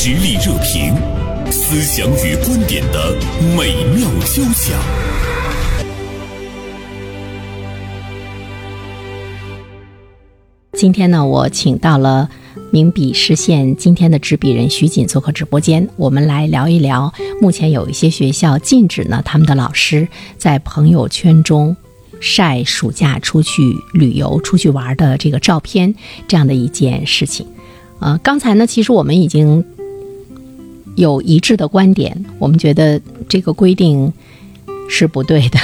实力热评，思想与观点的美妙交响。今天呢，我请到了名笔视线今天的执笔人徐锦做客直播间，我们来聊一聊目前有一些学校禁止呢他们的老师在朋友圈中晒暑假出去旅游、出去玩的这个照片这样的一件事情。呃，刚才呢，其实我们已经有一致的观点，我们觉得这个规定是不对的，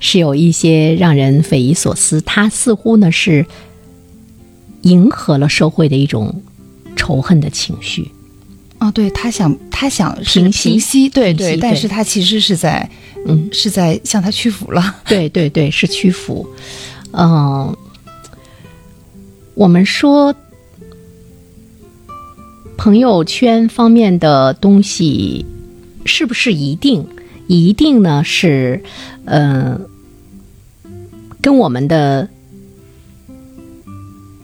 是有一些让人匪夷所思。它似乎呢是迎合了社会的一种仇恨的情绪。哦，对他想，他想平息平息，对对，对但是他其实是在，嗯，是在向他屈服了。对对对，是屈服。嗯、我们说朋友圈方面的东西，是不是一定一定呢？是呃，跟我们的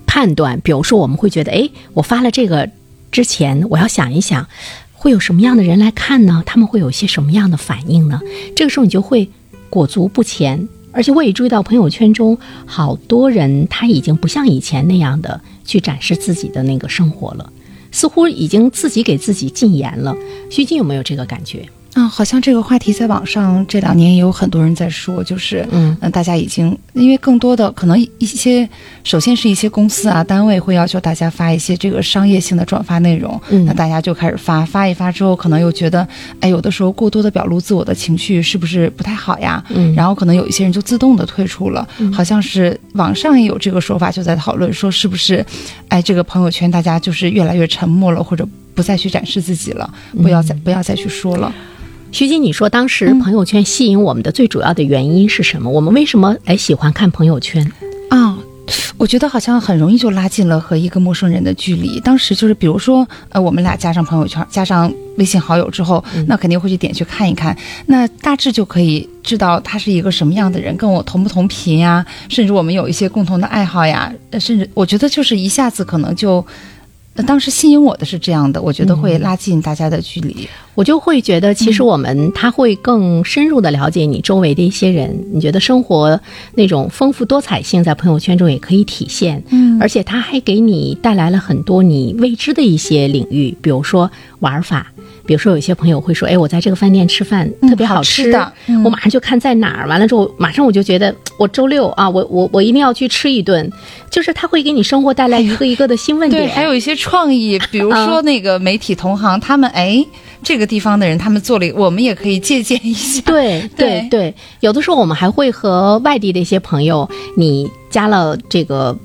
判断，比如说我们会觉得，哎，我发了这个之前，我要想一想。会有什么样的人来看呢？他们会有一些什么样的反应呢？这个时候你就会裹足不前。而且我也注意到朋友圈中好多人他已经不像以前那样的去展示自己的那个生活了，似乎已经自己给自己禁言了。徐静有没有这个感觉？啊、好像这个话题在网上这两年也有很多人在说，就是嗯呃大家已经因为更多的可能一些，首先是一些公司啊单位会要求大家发一些这个商业性的转发内容，嗯那大家就开始发，发一发之后，可能又觉得，哎，有的时候过多的表露自我的情绪是不是不太好呀？嗯然后可能有一些人就自动的退出了，好像是网上也有这个说法，就在讨论说是不是，哎，这个朋友圈大家就是越来越沉默了，或者不再去展示自己了，不要再不要再去说了。徐静，你说当时嗯朋友圈吸引我们的最主要的原因是什么？我们为什么哎喜欢看朋友圈？啊、我觉得好像很容易就拉近了和一个陌生人的距离。当时就是，比如说，呃，我们俩加上朋友圈，加上微信好友之后，那肯定会去点去看一看，那大致就可以知道他是一个什么样的人，跟我同不同频呀，甚至我们有一些共同的爱好呀，呃甚至我觉得就是一下子可能就。呃当时吸引我的是这样的，我觉得会拉近大家的距离。我就会觉得，其实我们他会更深入的了解你周围的一些人，你觉得生活那种丰富多彩性在朋友圈中也可以体现，嗯而且他还给你带来了很多你未知的一些领域，比如说玩法。比如说，有些朋友会说：“哎，我在这个饭店吃饭嗯特别好好吃的嗯我马上就看在哪儿。完了之后，马上我就觉得我周六啊，我我我一定要去吃一顿。就是他会给你生活带来一个一个的新问题。对，还有一些创意，比如说那个媒体同行，他们哎，这个地方的人他们做了一，我们也可以借鉴一下。对对对对，有的时候我们还会和外地的一些朋友，你加了这个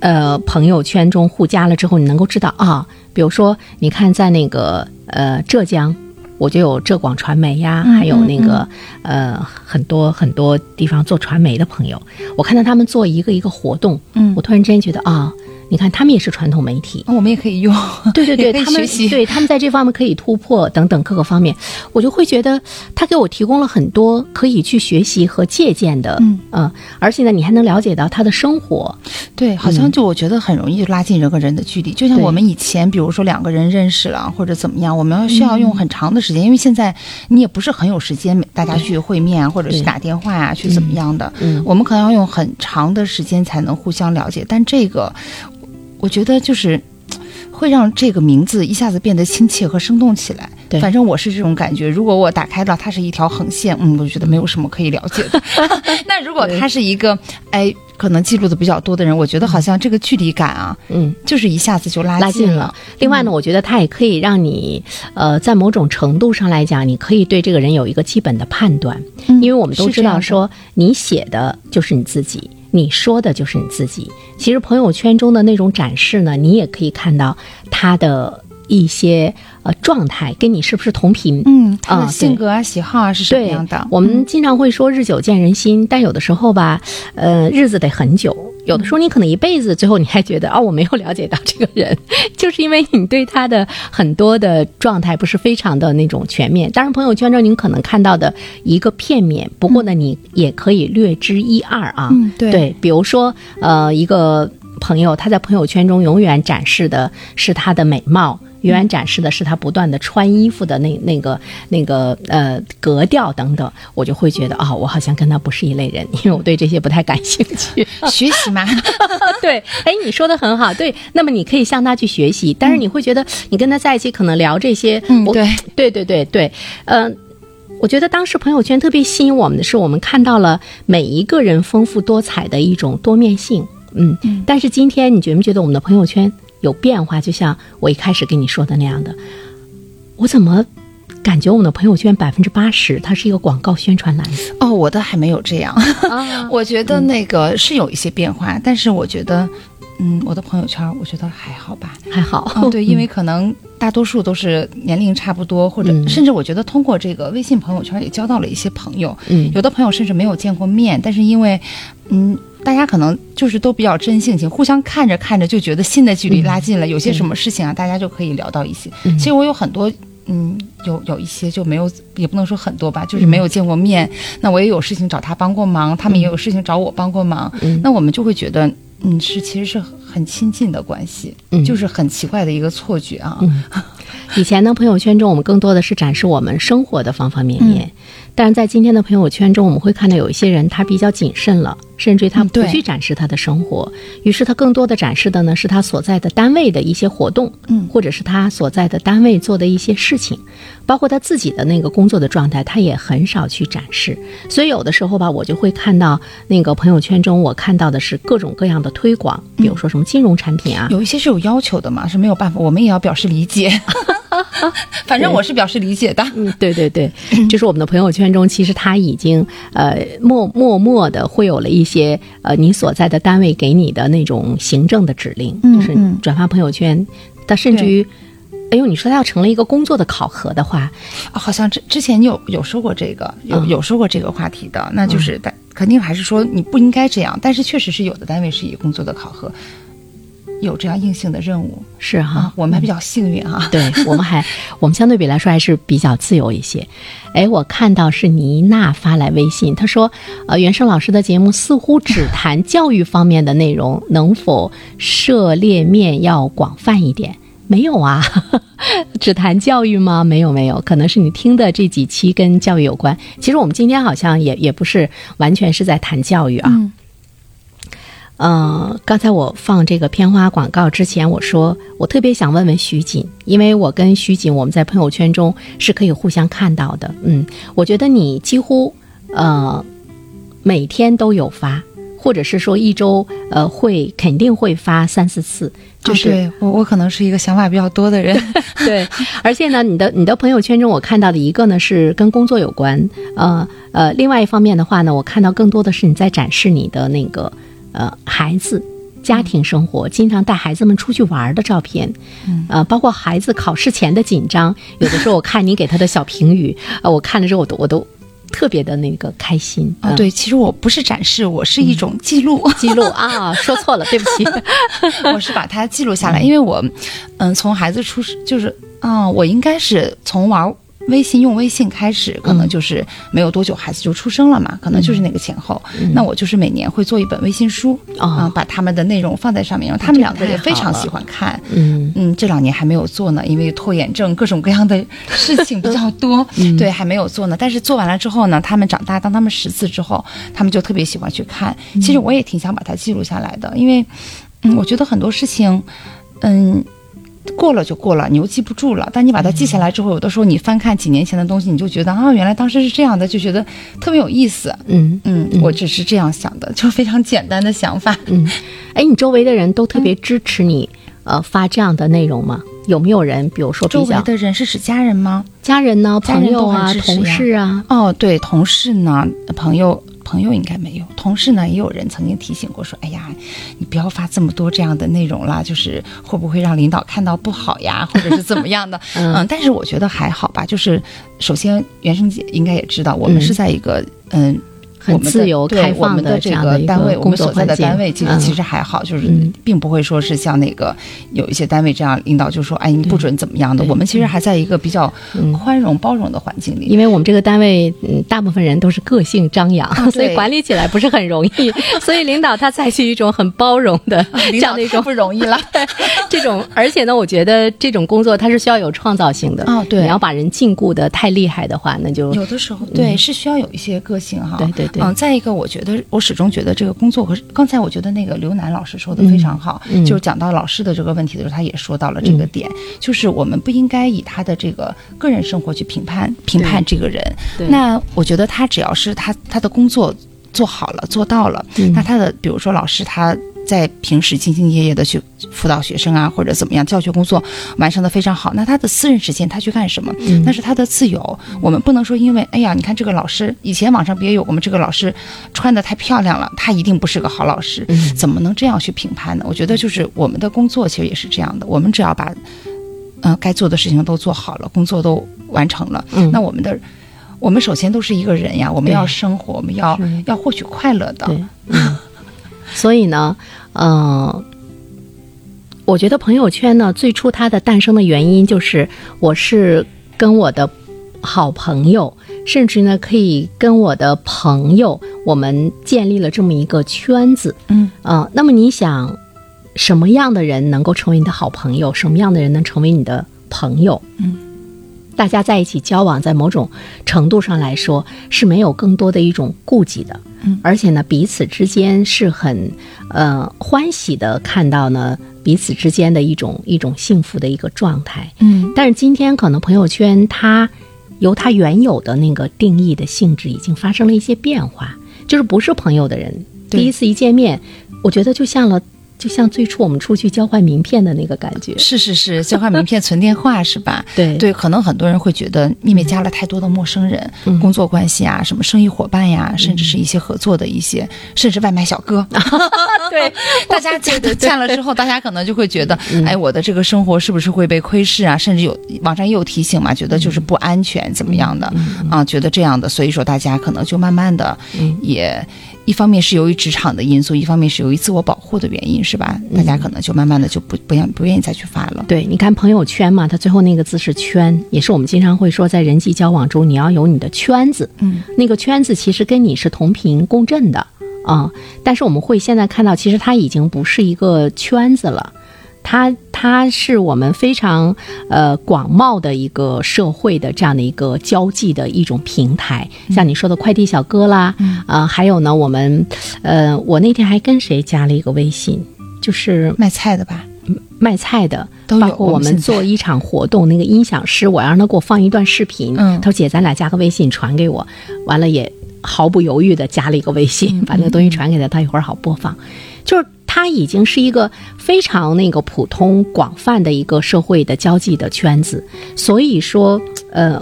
呃朋友圈中互加了之后，你能够知道啊，比如说你看在那个呃浙江。我就有浙广传媒呀，嗯还有那个呃很多很多地方做传媒的朋友，我看到他们做一个一个活动，嗯我突然之间觉得啊，你看他们也是传统媒体，我们也可以用。对对对，他们学习。对他们在这方面可以突破等等各个方面，我就会觉得他给我提供了很多可以去学习和借鉴的，嗯。呃而且呢，你还能了解到他的生活，对，好像就我觉得很容易就拉近人和人的距离。就像我们以前，比如说两个人认识了或者怎么样，我们要需要用很长的时间，因为现在你也不是很有时间大家去会面啊，或者是打电话啊，去怎么样的。嗯。我们可能要用很长的时间才能互相了解，但这个我觉得就是。会让这个名字一下子变得亲切和生动起来。对反正我是这种感觉。如果我打开了它是一条横线，嗯，我觉得没有什么可以了解的。那如果它是一个，哎，可能记录的比较多的人，我觉得好像这个距离感啊，嗯。就是一下子就拉拉近了了。。另外呢，我觉得它也可以让你，呃，在某种程度上来讲，你可以对这个人有一个基本的判断，嗯因为我们都知道说，你写的就是你自己，你说的就是你自己。其实朋友圈中的那种展示呢，你也可以看到他的一些呃状态，跟你是不是同频。嗯，他啊的性格啊、喜好啊是什么对样的？我们经常会说日久见人心，但有的时候吧，呃，日子得很久。有的时候你可能一辈子，最后你还觉得哦，我没有了解到这个人，就是因为你对他的很多的状态不是非常的那种全面。当然，朋友圈中您可能看到的一个片面，不过呢，你也可以略知一二啊。嗯对对，比如说呃，一个朋友他在朋友圈中永远展示的是他的美貌。永远展示的是他不断的穿衣服的那那个那个呃格调等等，我就会觉得啊、我好像跟他不是一类人，因为我对这些不太感兴趣。学习嘛，对，哎，你说的很好，对。那么你可以向他去学习，但是你会觉得你跟他在一起可能聊这些，嗯对对对对对，嗯、我觉得当时朋友圈特别吸引我们的是，我们看到了每一个人丰富多彩的一种多面性。嗯，但是今天你觉不觉得我们的朋友圈有变化？就像我一开始跟你说的那样的，我怎么感觉我们的朋友圈百分之八十它是一个广告宣传栏？哦，我的还没有这样。啊，我觉得那个是有一些变化，但是我觉得，嗯，我的朋友圈我觉得还好吧。还好。哦，对，因为可能大多数都是年龄差不多，或者嗯甚至我觉得通过这个微信朋友圈也交到了一些朋友。嗯有的朋友甚至没有见过面，但是因为，嗯，大家可能就是都比较真性情，互相看着看着就觉得心的距离拉近了。有些什么事情啊，大家就可以聊到一些。嗯其实我有很多。嗯，有有一些就没有，也不能说很多吧，就是没有见过面。那我也有事情找他帮过忙，他们也有事情找我帮过忙。嗯那我们就会觉得，嗯，是其实是很亲近的关系，嗯就是很奇怪的一个错觉啊。以前的，朋友圈中我们更多的是展示我们生活的方方面面，但是在今天的朋友圈中，我们会看到有一些人他比较谨慎了，甚至于他不去展示他的生活，于是他更多的展示的呢是他所在的单位的一些活动，嗯。或者是他所在的单位做的一些事情，包括他自己的那个工作的状态，他也很少去展示。所以有的时候吧，我就会看到那个朋友圈中，我看到的是各种各样的推广，比如说什么金融产品啊，有一些是有要求的嘛，是没有办法，我们也要表示理解。反正我是表示理解的。嗯，对对对，就是我们的朋友圈中，其实他已经呃默默默的会有了一些呃你所在的单位给你的那种行政的指令，就是转发朋友圈，他甚至于。哎呦，你说他要成了一个工作的考核的话，啊好像之之前有有说过这个，有嗯。有说过这个话题的，那就是但肯定还是说你不应该这样，但是确实是有的单位是以工作的考核有这样硬性的任务是哈、啊，我们还比较幸运啊。对我们还，我们相对比来说还是比较自由一些。哎，我看到是倪娜发来微信，她说，呃，袁胜老师的节目似乎只谈教育方面的内容，能否涉猎面要广泛一点？没有啊，只谈教育吗？没有没有，可能是你听的这几期跟教育有关。其实我们今天好像也也不是完全是在谈教育啊。嗯呃，刚才我放这个片花广告之前，我说我特别想问问徐锦，因为我跟徐锦我们在朋友圈中是可以互相看到的。嗯，我觉得你几乎呃每天都有发，或者是说一周呃会肯定会发三四次，就是、啊对我我可能是一个想法比较多的人。对，而且呢，你的你的朋友圈中，我看到的一个呢是跟工作有关，呃呃，另外一方面的话呢，我看到更多的是你在展示你的那个呃孩子。家庭生活，经常带孩子们出去玩的照片，嗯呃，包括孩子考试前的紧张，有的时候我看你给他的小评语，呃，我看了之后我都我都特别的那个开心对，其实我不是展示，我是一种记录。记录啊，说错了，对不起，我是把它记录下来，因为我，嗯，从孩子出生就是啊、我应该是从玩微信用微信开始，可能就是没有多久孩子就出生了嘛，可能就是那个前后。那我就是每年会做一本微信书啊、哦把他们的内容放在上面，然后他们两个也非常喜欢看。嗯嗯，这两年还没有做呢，因为拖延症各种各样的事情比较多，对，还没有做呢。但是做完了之后呢，他们长大，当他们识字之后，他们就特别喜欢去看。其实我也挺想把它记录下来的，因为，嗯，我觉得很多事情，嗯。过了就过了，你又记不住了。但你把它记下来之后，有的时候你翻看几年前的东西，你就觉得啊，原来当时是这样的，就觉得特别有意思。嗯嗯，我只是这样想的，就非常简单的想法。嗯，哎，你周围的人都特别支持你，呃，发这样的内容吗？有没有人，比如说周围的人是指家人吗？家人呢、朋友啊、同事啊？哦，对，同事呢，朋友朋友应该没有，同事呢也有人曾经提醒过说，哎呀，你不要发这么多这样的内容啦，就是会不会让领导看到不好呀，或者是怎么样的？嗯但是我觉得还好吧，就是首先袁生姐应该也知道，我们嗯是在一个嗯。很自由开放的这样的一个单位，我们所在的单位其实其实还好，就是并不会说是像那个有一些单位这样，领导就说哎你不准怎么样的。我们其实还在一个比较宽容包容的环境里，因为我们这个单位嗯大部分人都是个性张扬，所以管理起来不是很容易。所以领导他采取一种很包容的这样的一种不容易了。这种而且呢，我觉得这种工作它是需要有创造性的啊。对，你要把人禁锢的太厉害的话，那就有的时候对是需要有一些个性哈。对对对。嗯，再一个，我觉得我始终觉得这个工作和刚才我觉得那个刘楠老师说的非常好，就是讲到老师的这个问题的时候，他也说到了这个点，就是我们不应该以他的这个个人生活去评判评判这个人。那我觉得他只要是他他的工作做好了做到了，那他的比如说老师他。在平时兢兢业业的去辅导学生啊，或者怎么样，教学工作完成的非常好。那他的私人时间他去干什么？那是他的自由。我们不能说，因为哎呀，你看这个老师，以前网上别有我们这个老师穿的太漂亮了，他一定不是个好老师。怎么能这样去评判呢？我觉得就是我们的工作其实也是这样的。我们只要把嗯该做的事情都做好了，工作都完成了，那我们的我们首先都是一个人呀，我们要生活，我们要要获取快乐的。所以呢，嗯，我觉得朋友圈呢，最初它的诞生的原因就是，我是跟我的好朋友，甚至呢，可以跟我的朋友，我们建立了这么一个圈子，嗯，啊，那么你想，什么样的人能够成为你的好朋友？什么样的人能成为你的朋友？嗯。大家在一起交往，在某种程度上来说是没有更多的一种顾忌的，嗯，而且呢，彼此之间是很呃欢喜的看到呢彼此之间的一种一种幸福的一个状态，嗯。但是今天可能朋友圈它由它原有的那个定义的性质已经发生了一些变化，就是不是朋友的人第一次一见面，我觉得就像了。就像最初我们出去交换名片的那个感觉，是是是，交换名片存电话是吧？对。对，可能很多人会觉得，因为加了太多的陌生人，工作关系啊，什么生意伙伴呀，甚至是一些合作的一些，甚至外卖小哥，对，大家加加了之后，大家可能就会觉得，哎，我的这个生活是不是会被窥视啊？甚至有网上也有提醒嘛，觉得就是不安全怎么样的？啊？觉得这样的，所以说大家可能就慢慢的也。一方面是由于职场的因素，一方面是由于自我保护的原因，是吧？大家可能就慢慢的就不不愿不愿意再去发了。对，你看朋友圈嘛，它最后那个字是圈，也是我们经常会说，在人际交往中你要有你的圈子。嗯，那个圈子其实跟你是同频共振的啊。但是我们会现在看到，其实它已经不是一个圈子了。它它是我们非常呃广袤的一个社会的这样的一个交际的一种平台，像你说的快递小哥啦，啊，还有呢，我们呃，我那天还跟谁加了一个微信，就是卖菜的吧，卖菜的都。包括我们做一场活动，那个音响师，我让他给我放一段视频，他说姐，咱俩加个微信，传给我，完了也毫不犹豫的加了一个微信，把那个东西传给他，他一会儿好播放，就是。它已经是一个非常那个普通广泛的一个社会的交际的圈子，所以说，呃，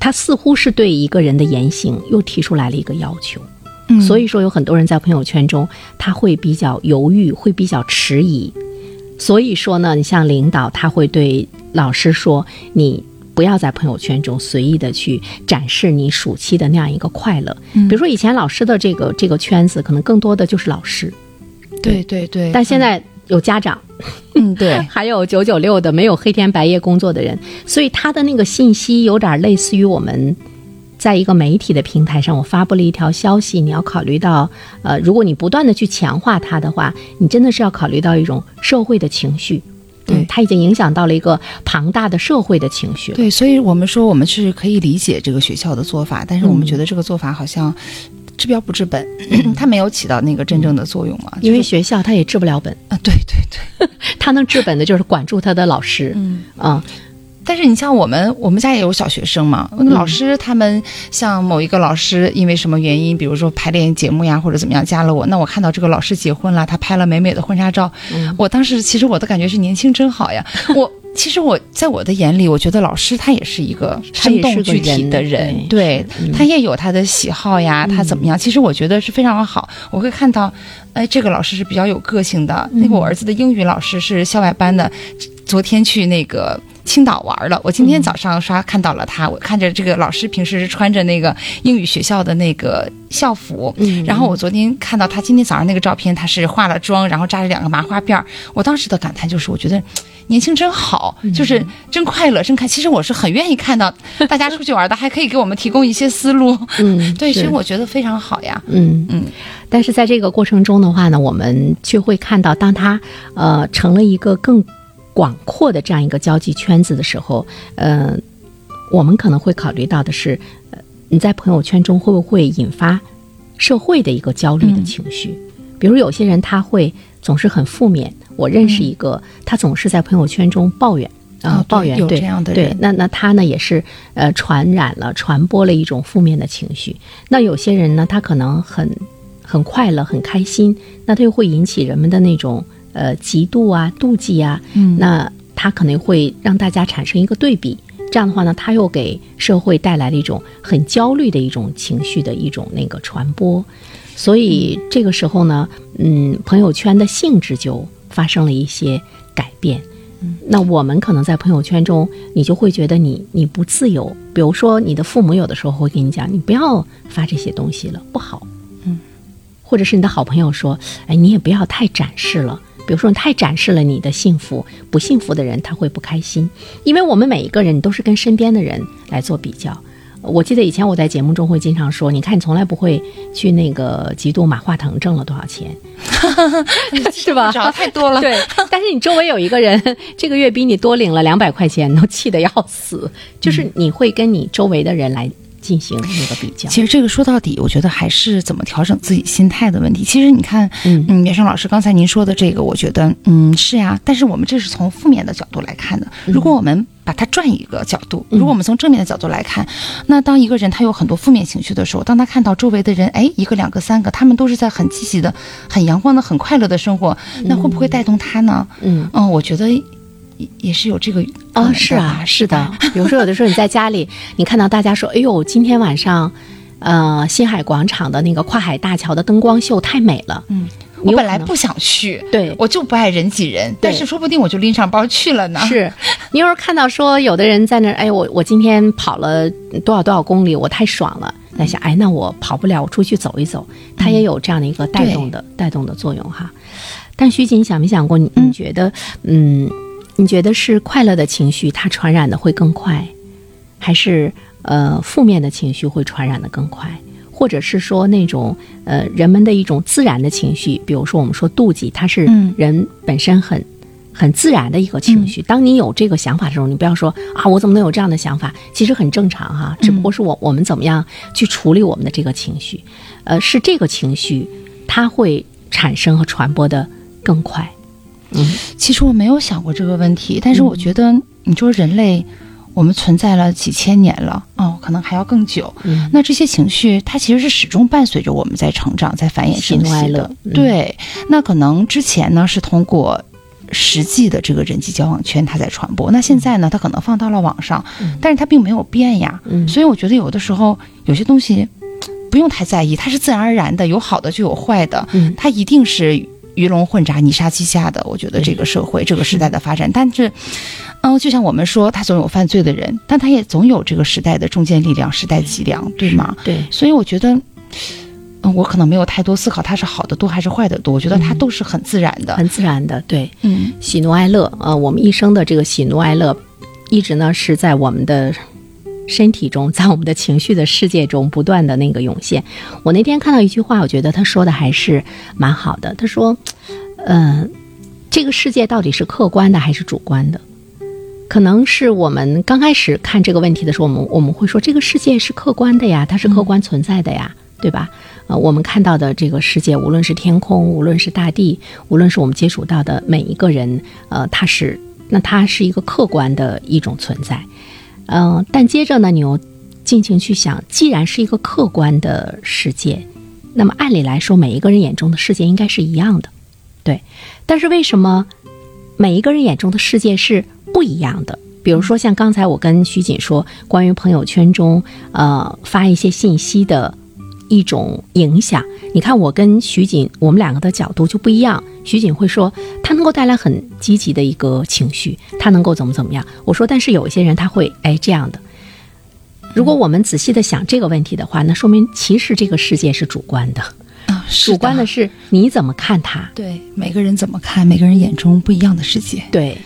他似乎是对一个人的言行又提出来了一个要求。嗯，所以说有很多人在朋友圈中他会比较犹豫，会比较迟疑。所以说呢，你像领导他会对老师说：“你不要在朋友圈中随意的去展示你暑期的那样一个快乐。”比如说以前老师的这个这个圈子，可能更多的就是老师。对。对对，但现在有家长，嗯，对，还有九九六的没有黑天白夜工作的人，所以他的那个信息有点类似于我们在一个媒体的平台上，我发布了一条消息，你要考虑到，呃，如果你不断的去强化它的话，你真的是要考虑到一种社会的情绪，对，它已经影响到了一个庞大的社会的情绪，对，所以我们说我们是可以理解这个学校的做法，但是我们觉得这个做法好像。治标不治本，它没有起到那个真正的作用嘛？因为学校它也治不了本啊！对对对，它能治本的就是管住他的老师。嗯啊，但是你像我们，我们家也有小学生嘛，老师他们像某一个老师因为什么原因，比如说排练节目呀或者怎么样加了我，那我看到这个老师结婚了，他拍了美美的婚纱照，我当时其实我的感觉是年轻真好呀，我。其实我在我的眼里，我觉得老师他也是一个生动具体的人，对他也有他的喜好呀，他怎么样？其实我觉得是非常好。我会看到，哎，这个老师是比较有个性的。那个我儿子的英语老师是校外班的，昨天去那个青岛玩了。我今天早上刷看到了他，我看着这个老师平时是穿着那个英语学校的那个校服，嗯然后我昨天看到他今天早上那个照片，他是化了妆，然后扎着两个麻花辫儿。我当时的感叹就是，我觉得。年轻真好，就是真快乐，真开。其实我是很愿意看到大家出去玩的，还可以给我们提供一些思路。嗯 对，是所以我觉得非常好呀。嗯嗯，但是在这个过程中的话呢，我们却会看到，当他呃成了一个更广阔的这样一个交际圈子的时候，呃，我们可能会考虑到的是，呃，你在朋友圈中会不会引发社会的一个焦虑的情绪？比如有些人他会总是很负面，我认识一个，他总是在朋友圈中抱怨。啊、哦抱怨对有这样的人，对那那他呢也是呃传染了、传播了一种负面的情绪。那有些人呢，他可能很很快乐、很开心，那他又会引起人们的那种呃嫉妒啊、妒忌啊，嗯那他可能会让大家产生一个对比。这样的话呢，他又给社会带来了一种很焦虑的一种情绪的一种那个传播，所以这个时候呢，嗯，朋友圈的性质就发生了一些改变。那我们可能在朋友圈中，你就会觉得你你不自由。比如说，你的父母有的时候会跟你讲，你不要发这些东西了，不好。嗯，或者是你的好朋友说，哎，你也不要太展示了。比如说，你太展示了你的幸福，不幸福的人他会不开心。因为我们每一个人都是跟身边的人来做比较。我记得以前我在节目中会经常说，你看你从来不会去那个嫉妒马化腾挣了多少钱，是吧？找太多了。对，但是你周围有一个人，这个月比你多领了两百块钱，都气得要死。就是你会跟你周围的人来进行那个比较。其实这个说到底，我觉得还是怎么调整自己心态的问题。其实你看，嗯嗯，袁生老师刚才您说的这个，我觉得，嗯，是呀。但是我们这是从负面的角度来看的。如果我们把它转一个角度，如果我们从正面的角度来看，那当一个人他有很多负面情绪的时候，当他看到周围的人，哎，一个、两个、三个，他们都是在很积极的、很阳光的、很快乐的生活，那会不会带动他呢？嗯，嗯，我觉得也也是有这个啊哦，是啊，是的。比如说，有的时候你在家里，你看到大家说：“哎呦，今天晚上，呃，新海广场的那个跨海大桥的灯光秀太美了。”嗯，我本来不想去，对我就不爱人挤人，但是说不定我就拎上包去了呢。是，你要是看到说有的人在那儿，哎，我我今天跑了多少多少公里，我太爽了。在想，哎，那我跑不了，我出去走一走，它也有这样的一个带动的、带动的作用哈。但徐锦，你想没想过，你你觉得，嗯，你觉得是快乐的情绪它传染的会更快，还是呃负面的情绪会传染的更快？或者是说那种呃人们的一种自然的情绪，比如说我们说妒忌，它是嗯人本身很很自然的一个情绪。当你有这个想法的时候，你不要说啊，我怎么能有这样的想法？其实很正常哈、只不过是我我们怎么样去处理我们的这个情绪，呃，是这个情绪它会产生和传播的更快。其实我没有想过这个问题，但是嗯我觉得，你说人类，我们存在了几千年了，哦，可能还要更久。嗯那这些情绪，它其实是始终伴随着我们在成长，在繁衍生息的。嗯对，那可能之前呢是通过。实际的这个人际交往圈，它在传播。那现在呢，它可能放到了网上，但是它并没有变呀。嗯所以我觉得有的时候有些东西不用太在意，它是自然而然的，有好的就有坏的，嗯它一定是鱼龙混杂、泥沙俱下的。我觉得这个社会、这个时代的发展，但是，嗯，就像我们说，他总有犯罪的人，但他也总有这个时代的中坚力量、时代脊梁，对吗？对，所以我觉得。嗯，我可能没有太多思考，它是好的多还是坏的多，我觉得它都是很自然的。很自然的，对。嗯喜怒哀乐，呃，我们一生的这个喜怒哀乐，一直呢是在我们的身体中，在我们的情绪的世界中不断的那个涌现。我那天看到一句话，我觉得他说的还是蛮好的。他说，嗯、这个世界到底是客观的还是主观的？可能是我们刚开始看这个问题的时候，我们我们会说这个世界是客观的呀，它是客观存在的呀，对吧？呃，我们看到的这个世界，无论是天空，无论是大地，无论是我们接触到的每一个人，呃，它是那它是一个客观的一种存在，嗯、但接着呢，你又尽情去想，既然是一个客观的世界，那么按理来说，每一个人眼中的世界应该是一样的，对。但是为什么每一个人眼中的世界是不一样的？比如说，像刚才我跟徐锦说，关于朋友圈中呃发一些信息的一种影响。你看，我跟徐锦，我们两个的角度就不一样。徐锦会说，他能够带来很积极的一个情绪，他能够怎么怎么样。我说，但是有一些人他会哎这样的。如果我们仔细的想这个问题的话，那说明其实这个世界是主观的，啊，是主观的是你怎么看它。对每个人怎么看，每个人眼中不一样的世界。对，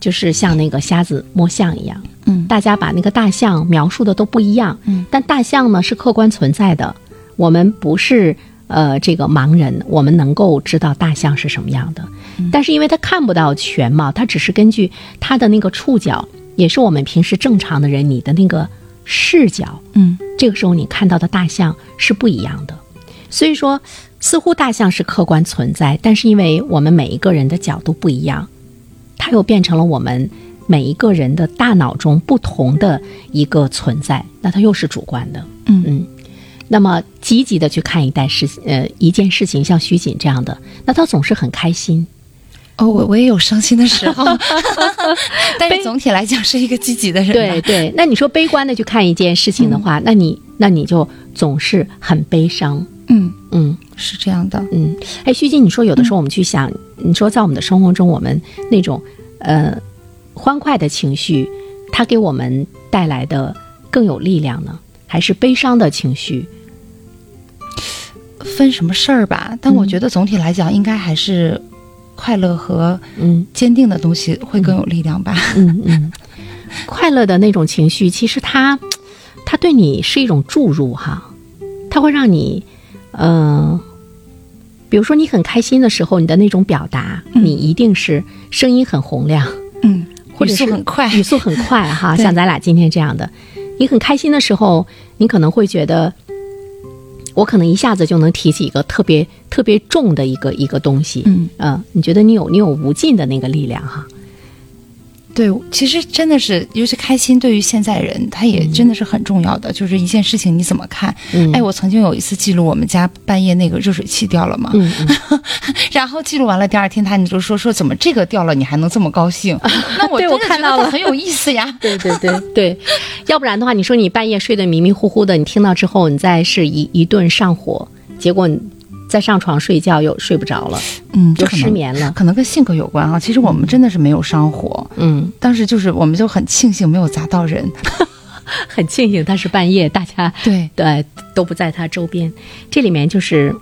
就是像那个瞎子摸象一样，嗯大家把那个大象描述的都不一样，嗯，但大象呢是客观存在的，我们不是呃这个盲人，我们能够知道大象是什么样的，但是因为他看不到全貌，他只是根据他的那个触角，也是我们平时正常的人你的那个视角，嗯。这个时候你看到的大象是不一样的。所以说，似乎大象是客观存在，但是因为我们每一个人的角度不一样，它又变成了我们每一个人的大脑中不同的一个存在，那它又是主观的。嗯。嗯，那么积极的去看一代事，呃，一件事情，像徐锦这样的，那他总是很开心。哦，我我也有伤心的时候，但是总体来讲是一个积极的人。对，对，那你说悲观的去看一件事情的话，那你那你就总是很悲伤。嗯，嗯。是这样的。嗯，哎，徐静，你说有的时候我们去想，你说在我们的生活中，我们那种呃欢快的情绪，它给我们带来的更有力量呢，还是悲伤的情绪？分什么事儿吧，但我觉得总体来讲，应该还是快乐和嗯坚定的东西会更有力量吧。嗯嗯，快乐的那种情绪，其实它它对你是一种注入哈，它会让你嗯、呃比如说你很开心的时候，你的那种表达，嗯你一定是声音很洪亮。嗯，语速或者是很快。语速很快哈，像咱俩今天这样的，你很开心的时候，你可能会觉得，我可能一下子就能提起一个特别特别重的一个一个东西，嗯，呃，你觉得你有你有无尽的那个力量哈，对，其实真的是，尤其开心，对于现在人，他也真的是很重要的。就是一件事情你怎么看？嗯，哎，我曾经有一次记录我们家半夜那个热水器掉了嘛，然后记录完了，第二天他你就说说怎么这个掉了你还能这么高兴？那我对真的觉得我看到了很有意思呀。对对对对，要不然的话，你说你半夜睡得迷迷糊糊的，你听到之后，你再是一一顿上火，结果你再上床睡觉又睡不着了，嗯，就失眠了，可能跟性格有关啊。其实我们真的是没有上火，嗯，当时就是我们就很庆幸没有砸到人。很庆幸他是半夜，大家对，对，都不在他周边。这里面就是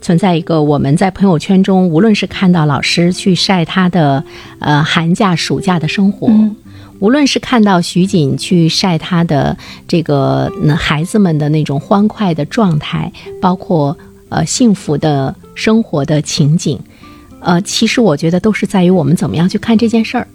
存在一个我们在朋友圈中，无论是看到老师去晒他的呃寒假、暑假的生活，嗯无论是看到徐锦去晒他的这个嗯孩子们的那种欢快的状态，包括呃幸福的生活的情景，呃，其实我觉得都是在于我们怎么样去看这件事儿。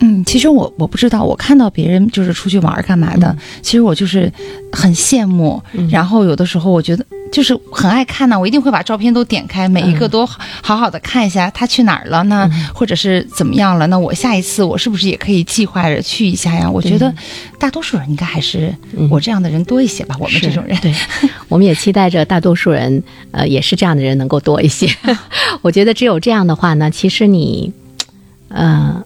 嗯，其实我我不知道，我看到别人就是出去玩儿干嘛的，其实我就是很羡慕。嗯然后有的时候我觉得就是很爱看呢，我一定会把照片都点开，每一个都好好好的看一下他去哪儿了呢，或者是怎么样了？那我下一次我是不是也可以计划着去一下呀？我觉得大多数人应该还是我这样的人多一些吧，我们这种人。对，我们也期待着大多数人，呃，也是这样的人能够多一些。我觉得只有这样的话呢，其实你，呃，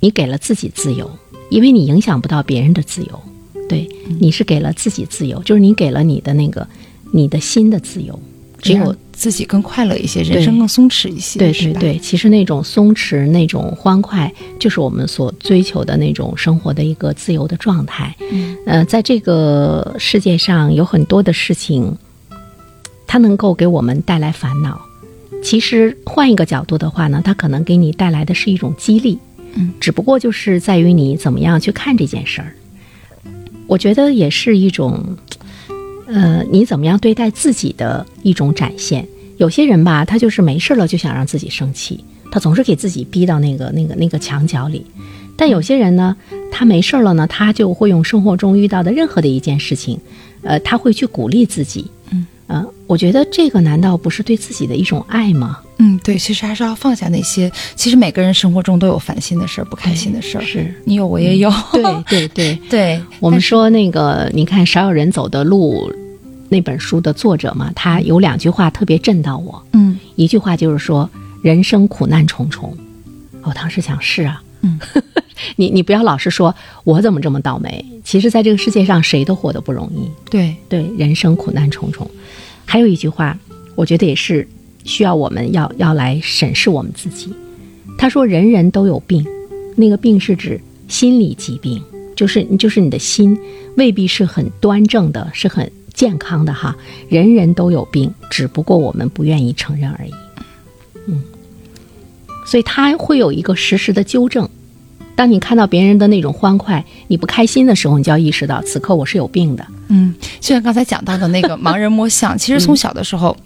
你给了自己自由，因为你影响不到别人的自由。对，你是给了自己自由，就是你给了你的那个你的心的自由。只有自己更快乐一些，人生更松弛一些，对对对，其实那种松弛、那种欢快，就是我们所追求的那种生活的一个自由的状态。嗯，呃，在这个世界上有很多的事情，它能够给我们带来烦恼。其实换一个角度的话呢，它可能给你带来的是一种激励。嗯，只不过就是在于你怎么样去看这件事儿。我觉得也是一种，呃，你怎么样对待自己的一种展现。有些人吧，他就是没事了就想让自己生气，他总是给自己逼到那个那个那个墙角里。但有些人呢，他没事了呢，他就会用生活中遇到的任何的一件事情，呃，他会去鼓励自己。嗯，呃，我觉得这个难道不是对自己的一种爱吗？嗯，对，其实还是要放下那些。其实每个人生活中都有烦心的事儿、不开心的事儿，是，你有我也有。对对对。对，我们说那个，你看《少有人走的路》那本书的作者嘛，他有两句话特别震到我。嗯一句话就是说，人生苦难重重。我当时想，是啊，嗯，你你不要老是说我怎么这么倒霉。其实，在这个世界上，谁都活得不容易。对对，人生苦难重重。还有一句话，我觉得也是需要我们要要来审视我们自己。他说：“人人都有病，那个病是指心理疾病，就是就是你的心未必是很端正的，是很健康的哈。人人都有病，只不过我们不愿意承认而已。嗯，所以他会有一个实时的纠正。当你看到别人的那种欢快，你不开心的时候，你就要意识到此刻我是有病的。嗯，就像刚才讲到的那个盲人摸象，其实从小的时候，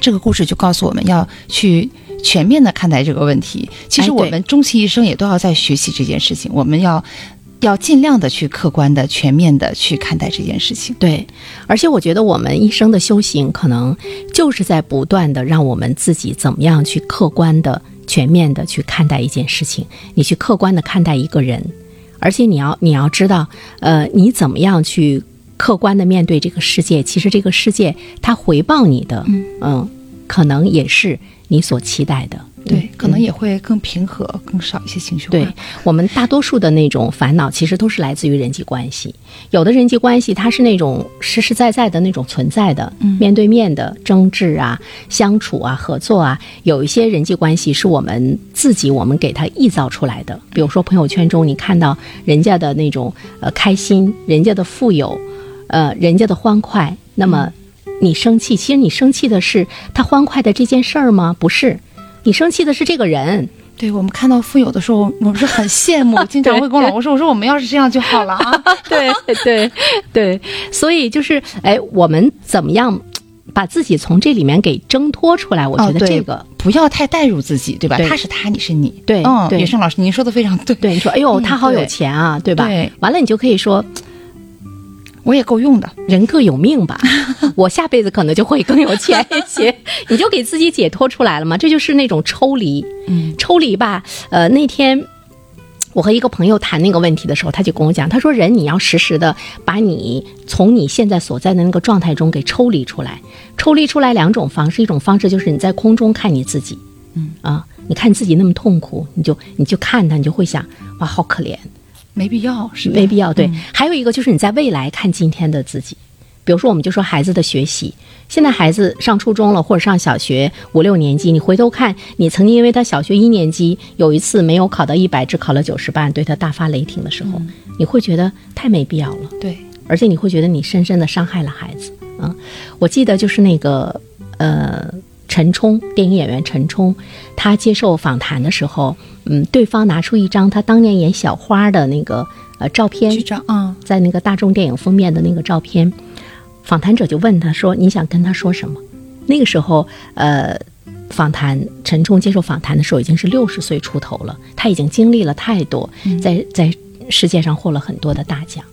这个故事就告诉我们要去。”全面的看待这个问题，其实我们终其一生也都要在学习这件事情。我们要要尽量的去客观的、全面的去看待这件事情。对，而且我觉得我们一生的修行，可能就是在不断的让我们自己怎么样去客观的、全面的去看待一件事情。你去客观的看待一个人，而且你要你要知道，呃，你怎么样去客观的面对这个世界？其实这个世界它回报你的，嗯，可能也是。你所期待的，对，可能也会更平和，更少一些情绪化。对我们大多数的那种烦恼，其实都是来自于人际关系。有的人际关系，它是那种实实在在的那种存在的，面对面的争执啊、相处啊、合作啊。有一些人际关系是我们自己我们给它臆造出来的，比如说朋友圈中你看到人家的那种呃开心，人家的富有，呃人家的欢快，那么。你生气，其实你生气的是他欢快的这件事儿吗？不是，你生气的是这个人。对我们看到富有的时候，我们是很羡慕，经常会跟我老公说：“我说我们要是这样就好了啊。”对对对，所以就是哎，我们怎么样把自己从这里面给挣脱出来？我觉得这个不要太带入自己，对吧？他是他，你是你。对，嗯，袁生老师，您说的非常对。对，你说，哎呦，他好有钱啊，对吧？对，完了你就可以说。我也够用的，人各有命吧。我下辈子可能就会更有钱一些，你就给自己解脱出来了嘛。这就是那种抽离，嗯，抽离吧。呃，那天我和一个朋友谈那个问题的时候，他就跟我讲，他说人你要时时的把你从你现在所在的那个状态中给抽离出来。抽离出来两种方式，一种方式就是你在空中看你自己，嗯啊，你看你自己那么痛苦，你就你就看他，你就会想，哇，好可怜。没必要，是没必要。对，还有一个就是你在未来看今天的自己，比如说我们就说孩子的学习，现在孩子上初中了或者上小学五六年级，你回头看你曾经因为他小学一年级有一次没有考到一百，只考了九十半，对他大发雷霆的时候，你会觉得太没必要了。对，而且你会觉得你深深的伤害了孩子。嗯，我记得就是那个呃。陈冲，电影演员陈冲，他接受访谈的时候，嗯，对方拿出一张他当年演小花的那个呃照片，啊，在那个大众电影封面的那个照片，访谈者就问他说：“你想跟他说什么？”那个时候，呃，访谈陈冲接受访谈的时候已经是六十岁出头了，他已经经历了太多，在在世界上获了很多的大奖。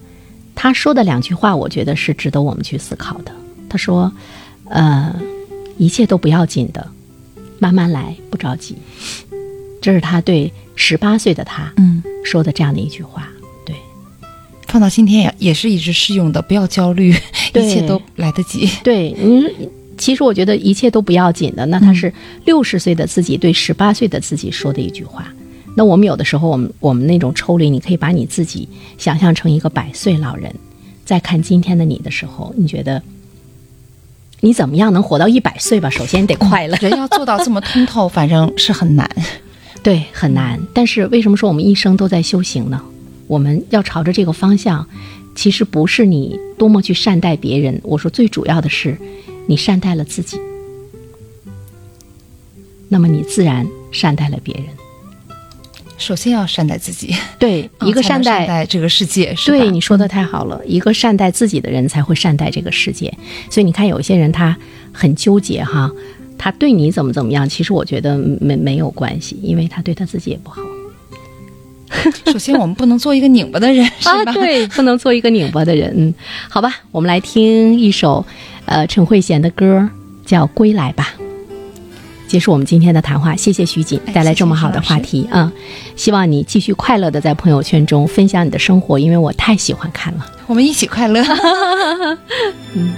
他说的两句话，我觉得是值得我们去思考的。他说：“呃。”一切都不要紧的，慢慢来，不着急。这是他对十八岁的他，嗯，说的这样的一句话。对，放到今天也也是一直适用的。不要焦虑，一切都来得及。对，嗯，其实我觉得一切都不要紧的。那他是六十岁的自己对十八岁的自己说的一句话。那我们有的时候，我们我们那种抽离，你可以把你自己想象成一个百岁老人，在看今天的你的时候，你觉得？你怎么样能活到一百岁吧？首先得快乐。人要做到这么通透，反正是很难，对，很难。但是为什么说我们一生都在修行呢？我们要朝着这个方向，其实不是你多么去善待别人。我说最主要的是，你善待了自己，那么你自然善待了别人。首先要善待自己，对 一个善待这个世界，对你说的太好了。一个善待自己的人才会善待这个世界。所以你看，有一些人他很纠结哈，他对你怎么怎么样，其实我觉得没没有关系，因为他对他自己也不好。首先，我们不能做一个拧巴的人，是吧？对，不能做一个拧巴的人。嗯，好吧，我们来听一首呃陈慧娴的歌，叫《归来吧》。结束我们今天的谈话，谢谢徐锦带来这么好的话题啊！希望你继续快乐的在朋友圈中分享你的生活，因为我太喜欢看了。我们一起快乐。嗯。